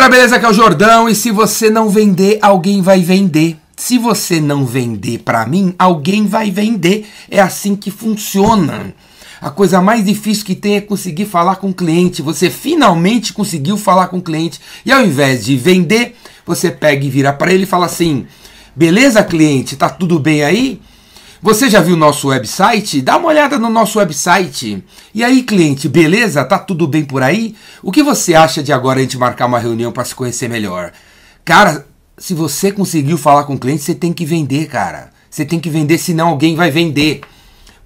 galera, beleza? Aqui é o Jordão e se você não vender, alguém vai vender. Se você não vender para mim, alguém vai vender. É assim que funciona. A coisa mais difícil que tem é conseguir falar com o cliente. Você finalmente conseguiu falar com o cliente e ao invés de vender, você pega e vira para ele e fala assim: "Beleza, cliente? Tá tudo bem aí?" Você já viu nosso website? Dá uma olhada no nosso website. E aí, cliente, beleza? Tá tudo bem por aí? O que você acha de agora a gente marcar uma reunião para se conhecer melhor? Cara, se você conseguiu falar com o cliente, você tem que vender, cara. Você tem que vender, senão alguém vai vender.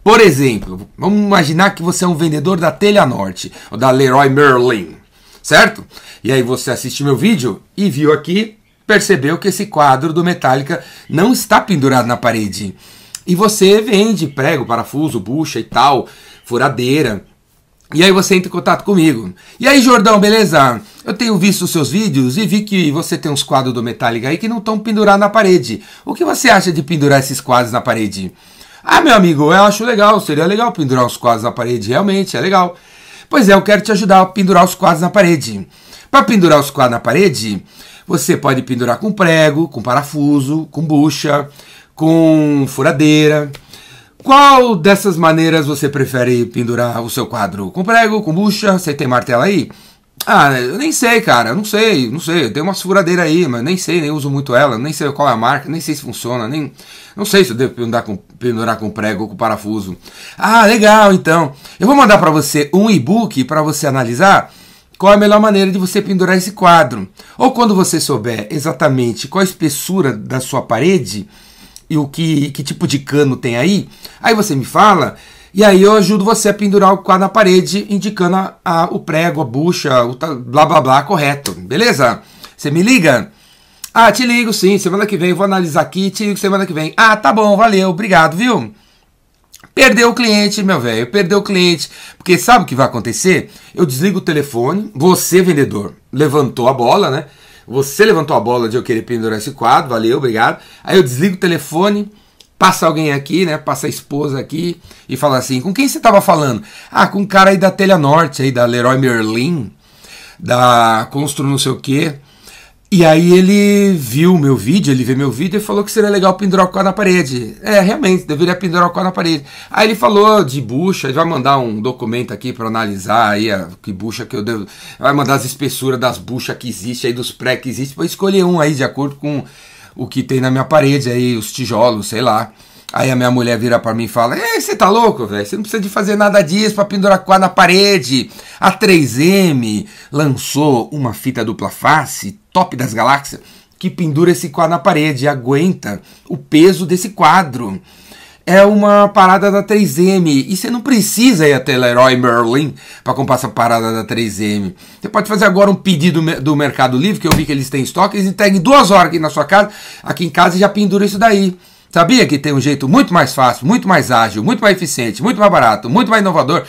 Por exemplo, vamos imaginar que você é um vendedor da Telha Norte, ou da Leroy Merlin, certo? E aí você assiste meu vídeo e viu aqui, percebeu que esse quadro do Metallica não está pendurado na parede. E você vende prego, parafuso, bucha e tal, furadeira. E aí você entra em contato comigo. E aí, Jordão, beleza? Eu tenho visto os seus vídeos e vi que você tem uns quadros do Metallica aí que não estão pendurados na parede. O que você acha de pendurar esses quadros na parede? Ah, meu amigo, eu acho legal, seria legal pendurar os quadros na parede, realmente, é legal. Pois é, eu quero te ajudar a pendurar os quadros na parede. Para pendurar os quadros na parede, você pode pendurar com prego, com parafuso, com bucha com furadeira. Qual dessas maneiras você prefere pendurar o seu quadro? Com prego, com bucha? Você tem martelo aí? Ah, eu nem sei, cara, não sei, não sei. Tem umas furadeiras aí, mas nem sei, nem uso muito ela, nem sei qual é a marca, nem sei se funciona, nem. Não sei se eu devo pendurar com, pendurar com prego ou com parafuso. Ah, legal, então. Eu vou mandar para você um e-book para você analisar qual é a melhor maneira de você pendurar esse quadro. Ou quando você souber exatamente qual a espessura da sua parede e o que, que tipo de cano tem aí, aí você me fala, e aí eu ajudo você a pendurar o quadro na parede, indicando a, a, o prego, a bucha, o blá blá blá correto, beleza? Você me liga? Ah, te ligo sim, semana que vem vou analisar aqui, te ligo semana que vem. Ah, tá bom, valeu, obrigado, viu? Perdeu o cliente, meu velho, perdeu o cliente. Porque sabe o que vai acontecer? Eu desligo o telefone, você, vendedor, levantou a bola, né? Você levantou a bola de eu querer pendurar esse quadro, valeu, obrigado. Aí eu desligo o telefone, passa alguém aqui, né? Passa a esposa aqui e fala assim: com quem você estava falando? Ah, com um cara aí da Telha Norte, aí da Leroy Merlin, da Constru não sei o quê. E aí ele viu meu vídeo, ele viu meu vídeo e falou que seria legal pendurar o quadro na parede. É, realmente, deveria pendurar o quadro na parede. Aí ele falou de bucha, ele vai mandar um documento aqui para analisar aí a que bucha que eu devo. Vai mandar as espessuras das buchas que existe aí, dos pré que existe, para escolher um aí de acordo com o que tem na minha parede aí, os tijolos, sei lá. Aí a minha mulher vira para mim e fala: Ei, você tá louco, velho? Você não precisa de fazer nada disso para pendurar quadro na parede. A 3M lançou uma fita dupla face, top das galáxias, que pendura esse quadro na parede e aguenta o peso desse quadro. É uma parada da 3M. E você não precisa ir até Leroy Merlin para comprar essa parada da 3M. Você pode fazer agora um pedido do Mercado Livre, que eu vi que eles têm estoque, eles entregam em duas horas aqui na sua casa, aqui em casa já pendura isso daí. Sabia que tem um jeito muito mais fácil, muito mais ágil, muito mais eficiente, muito mais barato, muito mais inovador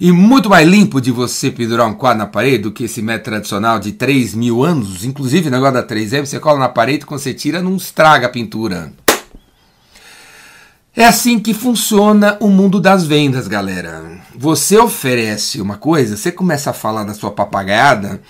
e muito mais limpo de você pendurar um quadro na parede do que esse método tradicional de 3 mil anos. Inclusive, o negócio da 3M, você cola na parede, quando você tira, não estraga a pintura. É assim que funciona o mundo das vendas, galera. Você oferece uma coisa, você começa a falar da sua papagaiada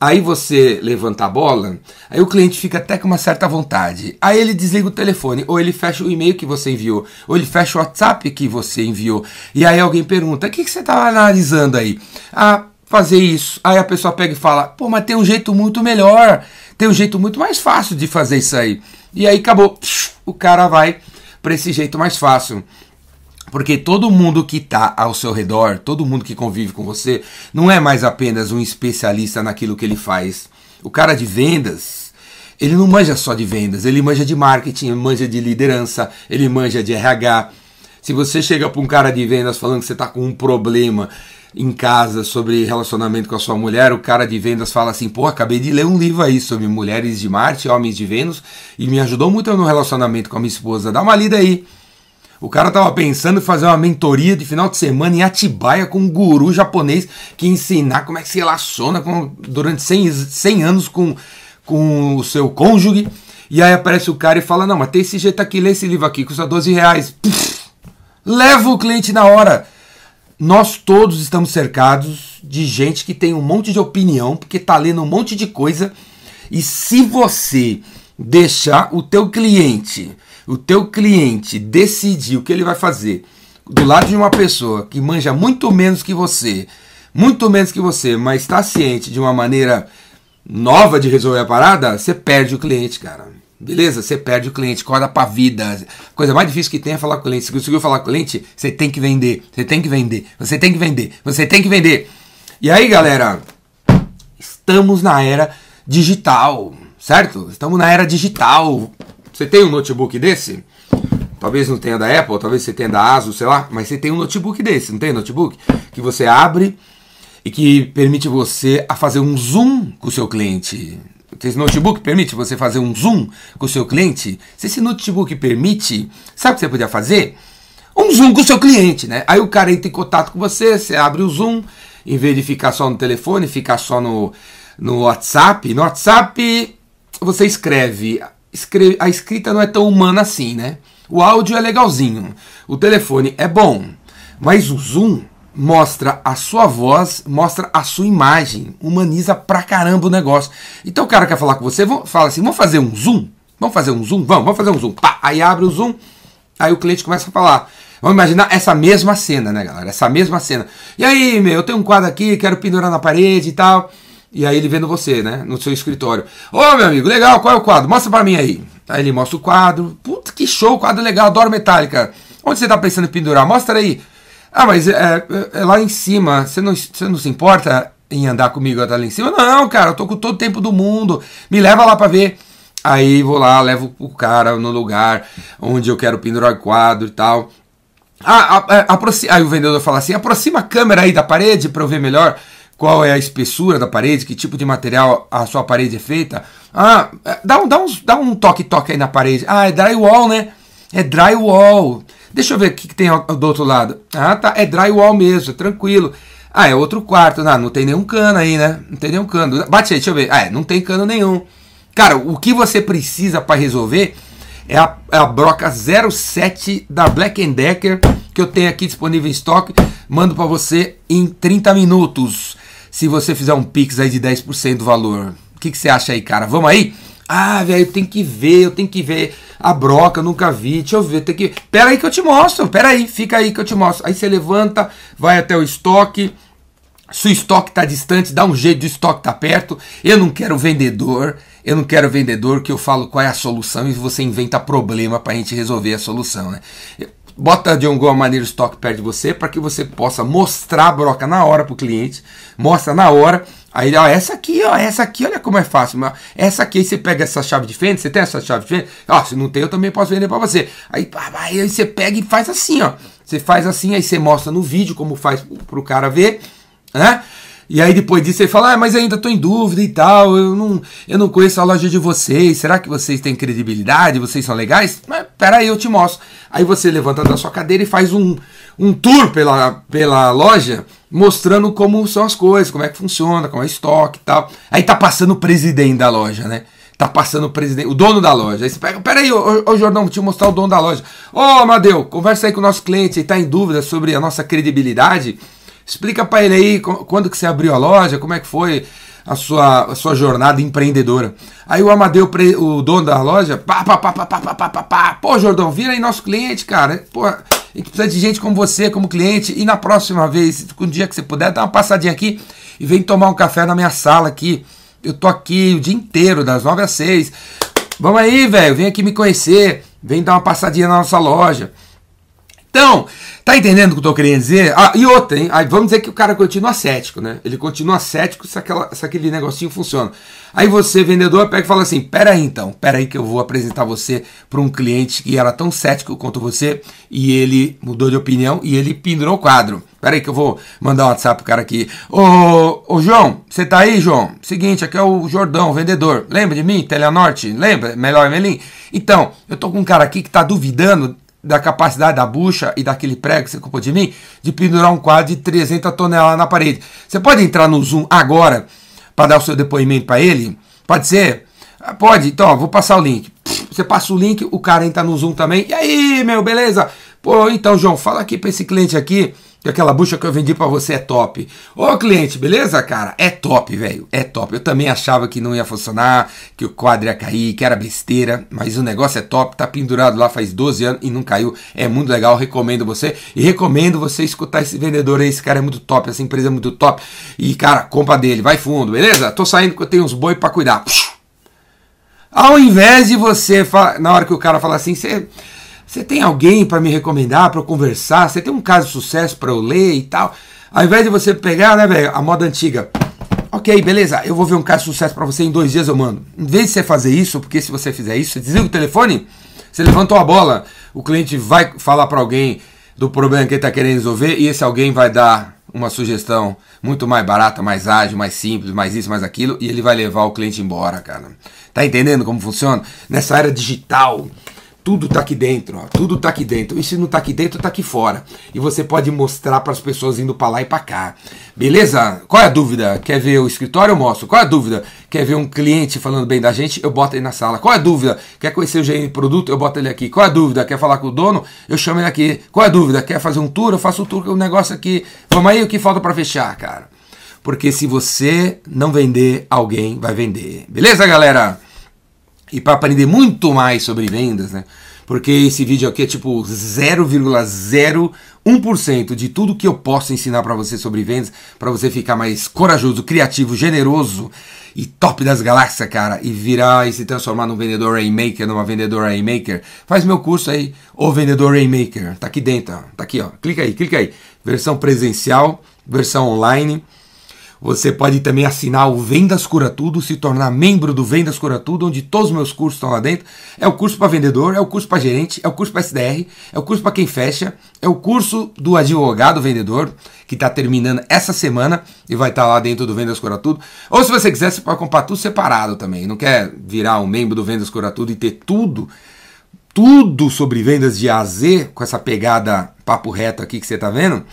Aí você levanta a bola, aí o cliente fica até com uma certa vontade. Aí ele desliga o telefone, ou ele fecha o e-mail que você enviou, ou ele fecha o WhatsApp que você enviou. E aí alguém pergunta: o que, que você está analisando aí? Ah, fazer isso. Aí a pessoa pega e fala: pô, mas tem um jeito muito melhor, tem um jeito muito mais fácil de fazer isso aí. E aí acabou, o cara vai para esse jeito mais fácil. Porque todo mundo que está ao seu redor, todo mundo que convive com você, não é mais apenas um especialista naquilo que ele faz. O cara de vendas, ele não manja só de vendas, ele manja de marketing, ele manja de liderança, ele manja de RH. Se você chega para um cara de vendas falando que você está com um problema em casa sobre relacionamento com a sua mulher, o cara de vendas fala assim: pô, acabei de ler um livro aí sobre mulheres de Marte, homens de Vênus, e me ajudou muito no relacionamento com a minha esposa. Dá uma lida aí. O cara tava pensando em fazer uma mentoria de final de semana em Atibaia com um guru japonês que ensinar como é que se relaciona com, durante 100, 100 anos com, com o seu cônjuge. E aí aparece o cara e fala: Não, mas tem esse jeito aqui, lê esse livro aqui, custa 12 reais. Leva o cliente na hora. nós todos estamos cercados de gente que tem um monte de opinião, porque tá lendo um monte de coisa. E se você deixar o teu cliente, o teu cliente decidir o que ele vai fazer do lado de uma pessoa que manja muito menos que você, muito menos que você, mas está ciente de uma maneira nova de resolver a parada, você perde o cliente, cara. Beleza? Você perde o cliente, acorda pra vida. Coisa mais difícil que tem é falar com o cliente. Se conseguiu falar com o cliente, você tem que vender. Você tem que vender. Você tem que vender. Você tem que vender. E aí, galera, estamos na era digital, certo? Estamos na era digital. Você tem um notebook desse? Talvez não tenha da Apple, talvez você tenha da Asus, sei lá, mas você tem um notebook desse, não tem notebook? Que você abre e que permite você a fazer um zoom com o seu cliente. Esse notebook permite você fazer um zoom com o seu cliente? Se esse notebook permite, sabe o que você podia fazer? Um zoom com o seu cliente, né? Aí o cara entra em contato com você, você abre o zoom, em vez de ficar só no telefone, ficar só no, no WhatsApp. No WhatsApp você escreve, escreve. A escrita não é tão humana assim, né? O áudio é legalzinho, o telefone é bom, mas o zoom mostra a sua voz, mostra a sua imagem, humaniza pra caramba o negócio. Então o cara quer falar com você, fala assim: vamos fazer um zoom? Vamos fazer um zoom? Vamos, vamos fazer um zoom. Pá, aí abre o zoom, aí o cliente começa a falar. Vamos imaginar essa mesma cena, né, galera? Essa mesma cena. E aí, meu, eu tenho um quadro aqui, quero pendurar na parede e tal. E aí ele vendo você, né, no seu escritório. Ô, meu amigo, legal, qual é o quadro? Mostra pra mim aí. Aí ele mostra o quadro. Puta, que show, quadro legal, adoro metálica. Onde você tá pensando em pendurar? Mostra aí. Ah, mas é, é, é lá em cima. Você não, você não se importa em andar comigo até lá em cima? Não, cara, eu tô com todo o tempo do mundo. Me leva lá pra ver. Aí vou lá, levo o cara no lugar onde eu quero pendurar o quadro e tal. Ah, aproxima. Aí o vendedor fala assim: aproxima a câmera aí da parede para eu ver melhor qual é a espessura da parede, que tipo de material a sua parede é feita. Ah, é, dá um, dá um, dá um toque-toque aí na parede. Ah, é drywall, né? É drywall. Deixa eu ver o que, que tem do outro lado. Ah, tá. É drywall mesmo, tranquilo. Ah, é outro quarto. Não, não tem nenhum cano aí, né? Não tem nenhum cano. Bate aí, deixa eu ver. Ah, é, não tem cano nenhum. Cara, o que você precisa para resolver é a, é a broca 07 da Black Decker que eu tenho aqui disponível em estoque. Mando para você em 30 minutos. Se você fizer um Pix aí de 10% do valor. O que, que você acha aí, cara? Vamos aí? Ah, velho, eu tenho que ver, eu tenho que ver a broca, eu nunca vi. Deixa eu ver, tem que. Pera aí que eu te mostro. Pera aí, fica aí que eu te mostro. Aí você levanta, vai até o estoque. Se o estoque está distante, dá um jeito de estoque tá perto. Eu não quero vendedor. Eu não quero vendedor que eu falo qual é a solução e você inventa problema para a gente resolver a solução, né? Bota de alguma maneira o estoque perto de você para que você possa mostrar a broca na hora para o cliente, mostra na hora Aí, ó, essa aqui, ó, essa aqui, olha como é fácil. Essa aqui, aí você pega essa chave de fenda, você tem essa chave de fenda? Ó, se não tem, eu também posso vender para você. Aí, aí você pega e faz assim, ó. Você faz assim, aí você mostra no vídeo como faz pro cara ver, né? E aí depois disso você fala, ah, mas ainda estou em dúvida e tal, eu não, eu não conheço a loja de vocês, será que vocês têm credibilidade, vocês são legais? Mas peraí, eu te mostro. Aí você levanta da sua cadeira e faz um, um tour pela, pela loja, mostrando como são as coisas, como é que funciona, como é o estoque e tal. Aí tá passando o presidente da loja, né? Tá passando o presidente, o dono da loja. Aí você pega, peraí, ô, ô Jordão, vou te mostrar o dono da loja. Ô, Amadeu, conversa aí com o nosso cliente, ele tá em dúvida sobre a nossa credibilidade. Explica para ele aí quando que você abriu a loja, como é que foi a sua, a sua jornada empreendedora. Aí o Amadeu, o dono da loja, pá, pá, pá, pá, pá, pá, pá, pá, pá. Pô, Jordão, vira aí nosso cliente, cara. Pô, a gente precisa de gente como você, como cliente. E na próxima vez, um dia que você puder, dá uma passadinha aqui e vem tomar um café na minha sala aqui. Eu tô aqui o dia inteiro, das 9 às 6. Vamos aí, velho, vem aqui me conhecer. Vem dar uma passadinha na nossa loja. Então, Tá entendendo o que eu tô querendo dizer? Ah, e outra, hein? Aí vamos dizer que o cara continua cético, né? Ele continua cético se, aquela, se aquele negocinho funciona. Aí você, vendedor, pega e fala assim: pera aí então, pera aí que eu vou apresentar você para um cliente que era tão cético quanto você e ele mudou de opinião e ele pendurou o quadro. Pera aí que eu vou mandar um WhatsApp pro cara aqui. Ô, ô João, você tá aí, João? Seguinte, aqui é o Jordão, vendedor. Lembra de mim? Telenorte? Lembra? Melhor Melim? Então, eu tô com um cara aqui que tá duvidando da capacidade da bucha e daquele prego que você comprou de mim, de pendurar um quadro de 300 toneladas na parede. Você pode entrar no Zoom agora para dar o seu depoimento para ele? Pode ser? Ah, pode, então, vou passar o link. Você passa o link, o cara entra no Zoom também. E aí, meu, beleza? Pô, então, João, fala aqui para esse cliente aqui que aquela bucha que eu vendi para você é top. Ô cliente, beleza, cara? É top, velho. É top. Eu também achava que não ia funcionar, que o quadro ia cair, que era besteira, mas o negócio é top. Tá pendurado lá faz 12 anos e não caiu. É muito legal. Recomendo você e recomendo você escutar esse vendedor aí. Esse cara é muito top, essa empresa é muito top. E, cara, compra dele, vai fundo, beleza? Tô saindo que eu tenho uns boi para cuidar. Ao invés de você, na hora que o cara fala assim, você você tem alguém para me recomendar, para conversar? Você tem um caso de sucesso para eu ler e tal? Ao invés de você pegar, né, velho, a moda antiga. Ok, beleza, eu vou ver um caso de sucesso para você em dois dias eu mando. Em vez de você fazer isso, porque se você fizer isso, você desliga o telefone, você levantou a bola, o cliente vai falar para alguém do problema que ele está querendo resolver e esse alguém vai dar uma sugestão muito mais barata, mais ágil, mais simples, mais isso, mais aquilo, e ele vai levar o cliente embora, cara. Tá entendendo como funciona? Nessa era digital, tudo está aqui dentro, ó, tudo está aqui dentro. E se não está aqui dentro, está aqui fora. E você pode mostrar para as pessoas indo para lá e para cá. Beleza? Qual é a dúvida? Quer ver o escritório? Eu mostro. Qual é a dúvida? Quer ver um cliente falando bem da gente? Eu boto ele na sala. Qual é a dúvida? Quer conhecer o gerente de produto? Eu boto ele aqui. Qual é a dúvida? Quer falar com o dono? Eu chamo ele aqui. Qual é a dúvida? Quer fazer um tour? Eu faço um tour com o negócio aqui. Vamos aí, o que falta para fechar, cara? Porque se você não vender, alguém vai vender. Beleza, galera? E para aprender muito mais sobre vendas, né? Porque esse vídeo aqui é tipo 0,01% de tudo que eu posso ensinar para você sobre vendas, para você ficar mais corajoso, criativo, generoso e top das galáxias, cara, e virar e se transformar num vendedor Rainmaker, numa vendedora Rainmaker. Faz meu curso aí, o vendedor Rainmaker. Tá aqui dentro, tá aqui, ó. Clica aí, clica aí. Versão presencial, versão online você pode também assinar o Vendas Cura Tudo, se tornar membro do Vendas Cura Tudo, onde todos os meus cursos estão lá dentro. É o curso para vendedor, é o curso para gerente, é o curso para SDR, é o curso para quem fecha, é o curso do advogado vendedor, que está terminando essa semana e vai estar tá lá dentro do Vendas Cura Tudo. Ou se você quiser, você pode comprar tudo separado também. Não quer virar um membro do Vendas Cura Tudo e ter tudo, tudo sobre vendas de A a Z, com essa pegada papo reto aqui que você está vendo,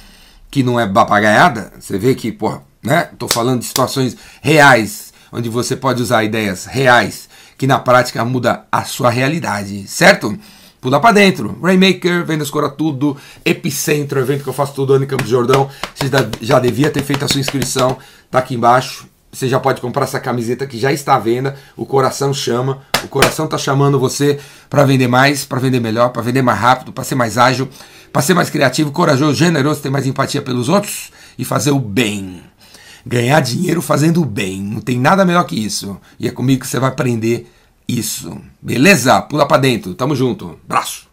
que não é papagaiada. Você vê que, porra né? Estou falando de situações reais, onde você pode usar ideias reais, que na prática muda a sua realidade, certo? Pula para dentro. Rainmaker, Vendas Cora Tudo, Epicentro, evento que eu faço todo ano em Campos do Jordão. Você já devia ter feito a sua inscrição, tá aqui embaixo. Você já pode comprar essa camiseta que já está à venda. O coração chama, o coração está chamando você para vender mais, para vender melhor, para vender mais rápido, para ser mais ágil, para ser mais criativo, corajoso, generoso, ter mais empatia pelos outros e fazer o bem ganhar dinheiro fazendo bem. Não tem nada melhor que isso. E é comigo que você vai aprender isso. Beleza? Pula para dentro. Tamo junto. Braço.